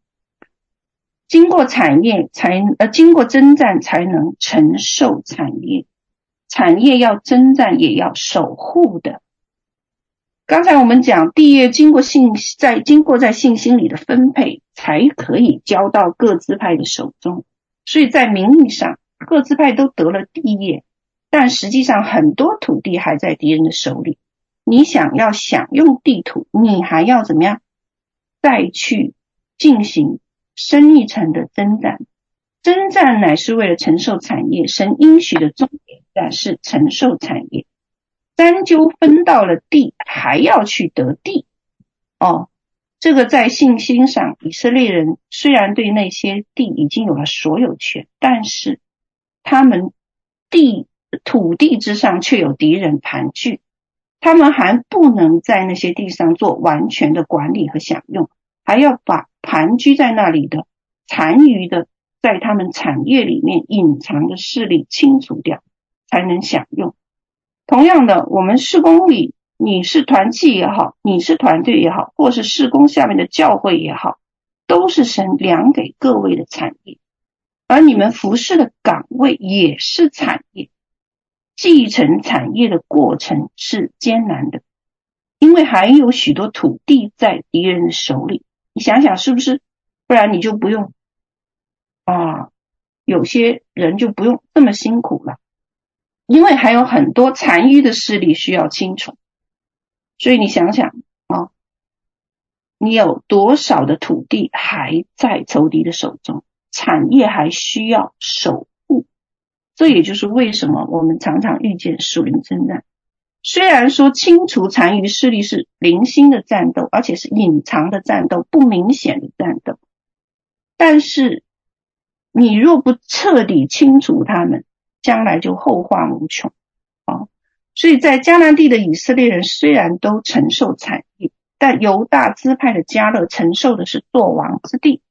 经过产业才呃，经过征战才能承受产业，产业要征战也要守护的。刚才我们讲地业经过信在经过在信心里的分配，才可以交到各支派的手中。所以在名义上，各支派都得了地业，但实际上很多土地还在敌人的手里。你想要享用地土，你还要怎么样？再去进行深一层的征战，征战乃是为了承受产业。神应许的重点但是承受产业，三阄分到了地，还要去得地。哦，这个在信心上，以色列人虽然对那些地已经有了所有权，但是他们地土地之上却有敌人盘踞。他们还不能在那些地上做完全的管理和享用，还要把盘踞在那里的残余的在他们产业里面隐藏的势力清除掉，才能享用。同样的，我们施工里，你是团契也好，你是团队也好，或是施工下面的教会也好，都是神量给各位的产业，而你们服侍的岗位也是产业。继承产业的过程是艰难的，因为还有许多土地在敌人的手里。你想想是不是？不然你就不用啊，有些人就不用这么辛苦了，因为还有很多残余的势力需要清除。所以你想想啊，你有多少的土地还在仇敌的手中？产业还需要守护。这也就是为什么我们常常遇见属灵征战。虽然说清除残余势力是零星的战斗，而且是隐藏的战斗，不明显的战斗，但是你若不彻底清除他们，将来就后患无穷啊！所以在迦南地的以色列人虽然都承受产业，但犹大支派的迦勒承受的是作王之地。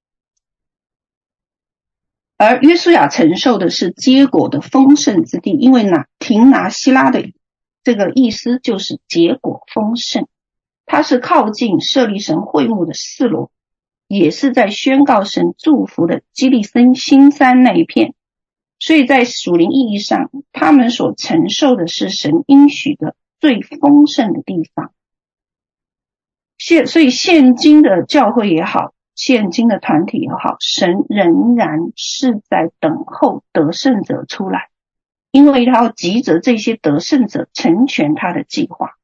而约书亚承受的是结果的丰盛之地，因为拿，亭拿西拉的这个意思就是结果丰盛，它是靠近设立神会幕的示罗，也是在宣告神祝福的基利森新山那一片。所以在属灵意义上，他们所承受的是神应许的最丰盛的地方。现所以现今的教会也好，现今的团体也好，神仍然是在等候得胜者出来，因为他要急着这些得胜者成全他的计划，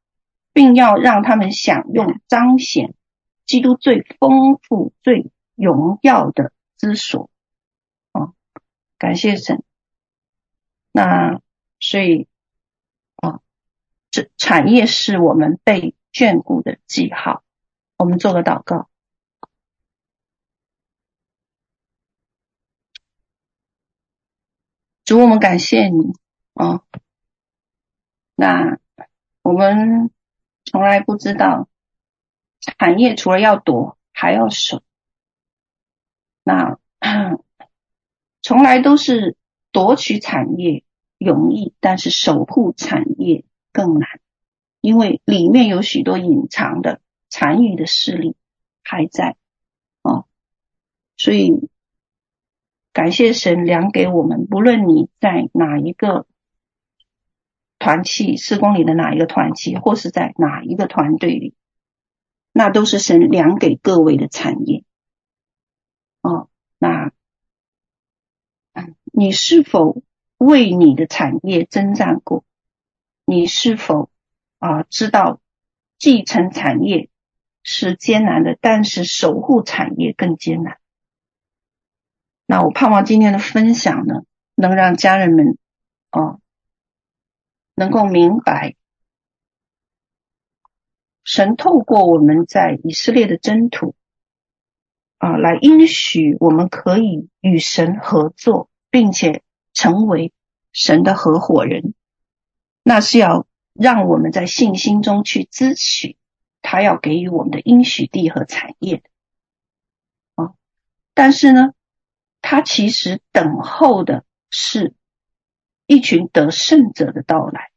并要让他们享用彰显基督最丰富、最荣耀的之所。啊，感谢神。那所以啊，这产业是我们被眷顾的记号。我们做个祷告，主，我们感谢你啊。那我们从来不知道产业除了要夺，还要守。那 *clears throat* 从来都是。夺取产业容易，但是守护产业更难，因为里面有许多隐藏的残余的势力还在哦。所以感谢神量给我们，不论你在哪一个团契，事工里的哪一个团契，或是在哪一个团队里，那都是神量给各位的产业哦。那。你是否为你的产业征战过？你是否啊、知道继承产业是艰难的，但是守护产业更艰难？那我盼望今天的分享呢，能让家人们啊、能够明白，神透过我们在以色列的征途啊、来应许我们可以与神合作。并且成为神的合伙人，那是要让我们在信心中去支取他要给予我们的应许地和产业的啊。但是呢，他其实等候的是一群得胜者的到来，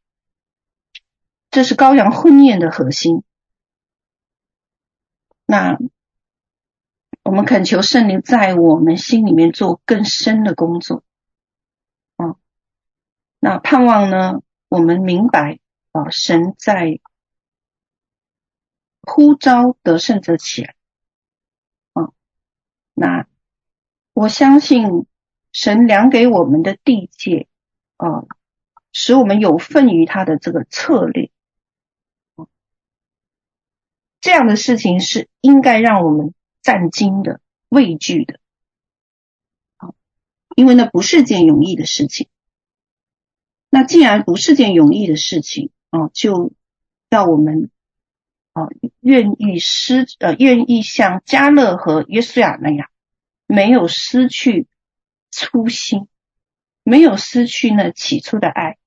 这是羔羊婚宴的核心。那。我们恳求圣灵在我们心里面做更深的工作，啊，那盼望呢，我们明白啊，神在呼召得胜者起来，啊，那我相信神量给我们的地界，啊，使我们有份于他的这个策略，这样的事情是应该让我们。战惊的、畏惧的，好，因为那不是件容易的事情。那既然不是件容易的事情，啊，就要我们，啊，愿意失，呃，愿意像加勒和约书亚那样，没有失去初心，没有失去那起初的爱，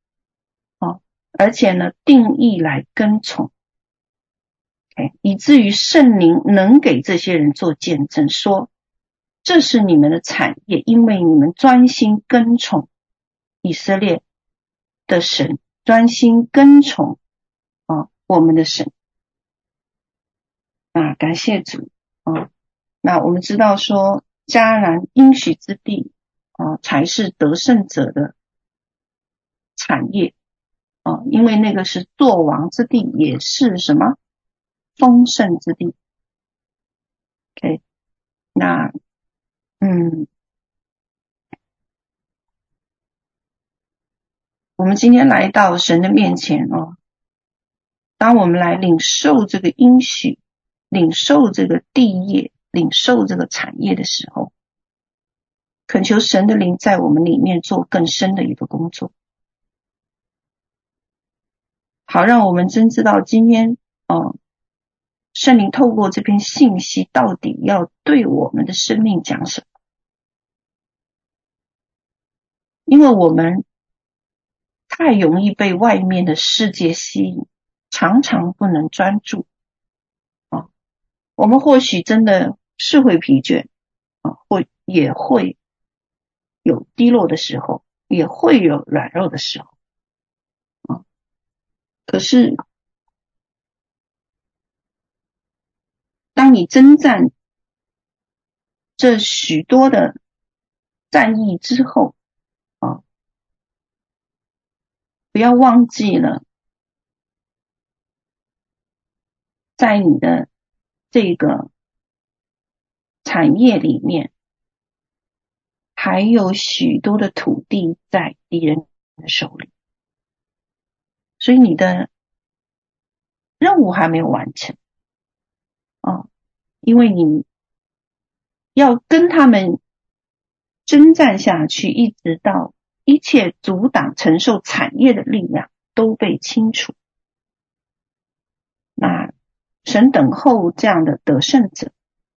啊，而且呢，定义来跟从。以至于圣灵能给这些人做见证，说这是你们的产业，因为你们专心跟从以色列的神，专心跟从啊我们的神啊，感谢主啊！那我们知道说，迦南应许之地啊，才是得胜者的产业啊，因为那个是作王之地，也是什么？丰盛之地，OK，那，嗯，我们今天来到神的面前哦，当我们来领受这个应许，领受这个地业，领受这个产业的时候，恳求神的灵在我们里面做更深的一个工作，好让我们真知道今天哦。圣灵透过这篇信息，到底要对我们的生命讲什么？因为我们太容易被外面的世界吸引，常常不能专注。啊，我们或许真的是会疲倦，啊，会也会有低落的时候，也会有软弱的时候，啊，可是。当你征战这许多的战役之后，啊，不要忘记了，在你的这个产业里面，还有许多的土地在敌人的手里，所以你的任务还没有完成，啊，因为你要跟他们征战下去，一直到一切阻挡承受产业的力量都被清除。那神等候这样的得胜者，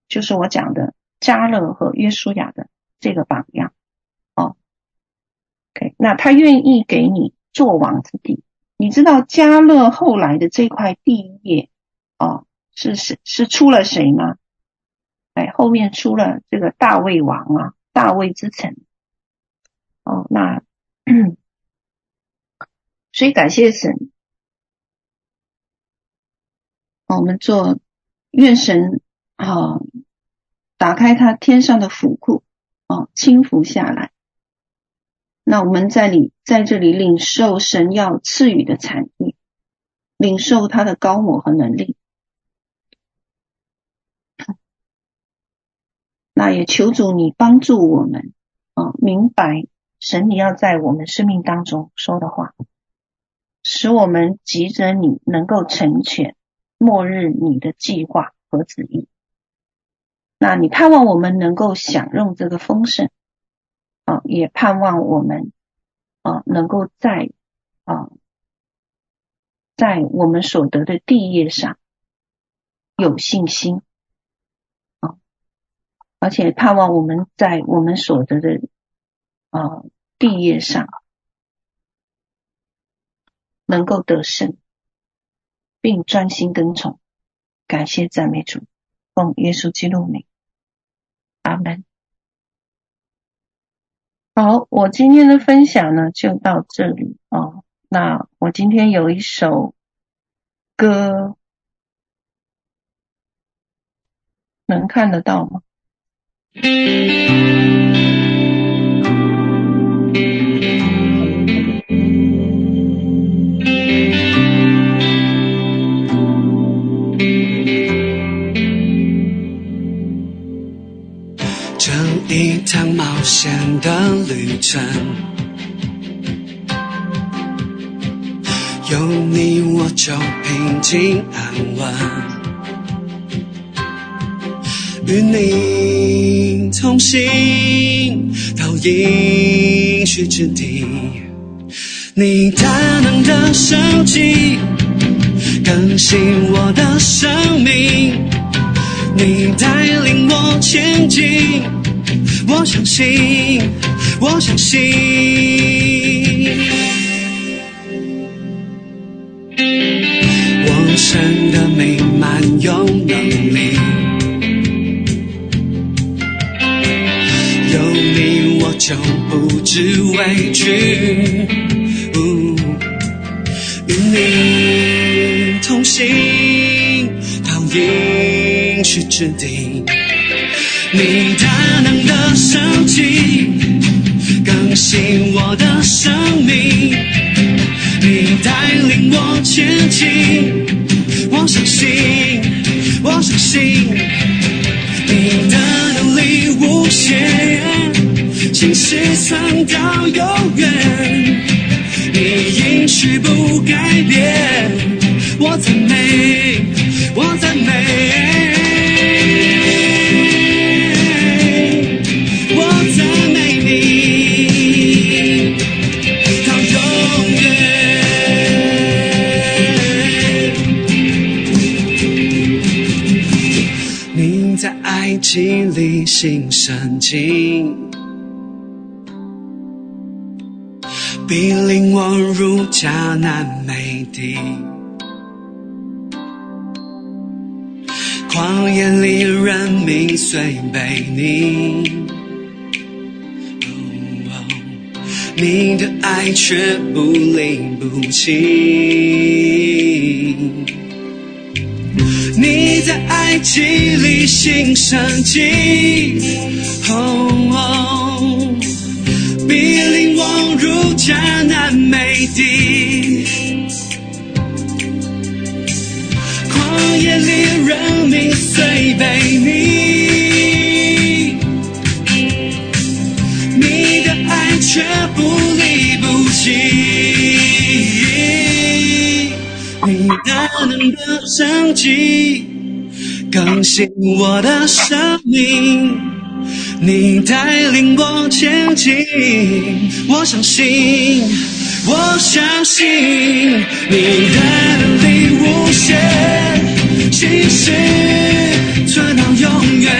就是我讲的加勒和约书亚的这个榜样。哦，OK，那他愿意给你做王之地。你知道加勒后来的这块地业，哦，是是是出了谁吗？哎，后面出了这个大卫王啊，大卫之城。哦，那 *clears throat* 所以感谢神。我们做愿神啊，打开他天上的府库啊，倾福下来。那我们在里在这里领受神要赐予的产业，领受他的高某和能力。那也求主你帮助我们啊，明白神你要在我们生命当中说的话，使我们急着你能够成全。末日，你的计划和旨意，那你盼望我们能够享用这个丰盛啊，也盼望我们啊能够在啊在我们所得的地业上有信心，而且盼望我们在我们所得的啊地业上能够得胜。并专心跟从，感谢赞美主，奉耶稣基督名，阿门。好，我今天的分享呢就到这里哦。那我今天有一首歌，能看得到吗？这一趟冒险的旅程，有你我就平静安稳，与你同行到应许之地，你大能的手机更新我的生命，你带领我前进。我相信，我相信，我神的美满有能力，不知畏惧，与你同行到应许之地。你大能的手机更新我的生命，你带领我前进，我相信，我相信心事藏到永远，你一世不改变，我赞美，我赞美，我赞美你到永远。你在爱情里心深情。必领我入迦南美地。旷野里人民虽悖逆，哦哦，你的爱却不离不弃。你。在爱情里新生机。哦哦，比令望如迦南美地，旷野里人民虽卑微，你的爱却不离不弃。你大能的神迹更新我的生命，你带领我前进，我相信，我相信你的力无限，其实存到永远，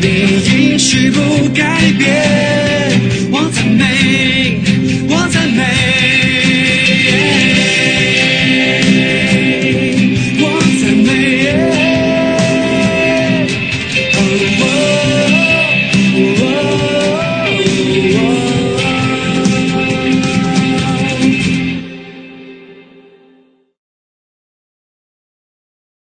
你应许不改变，我赞美。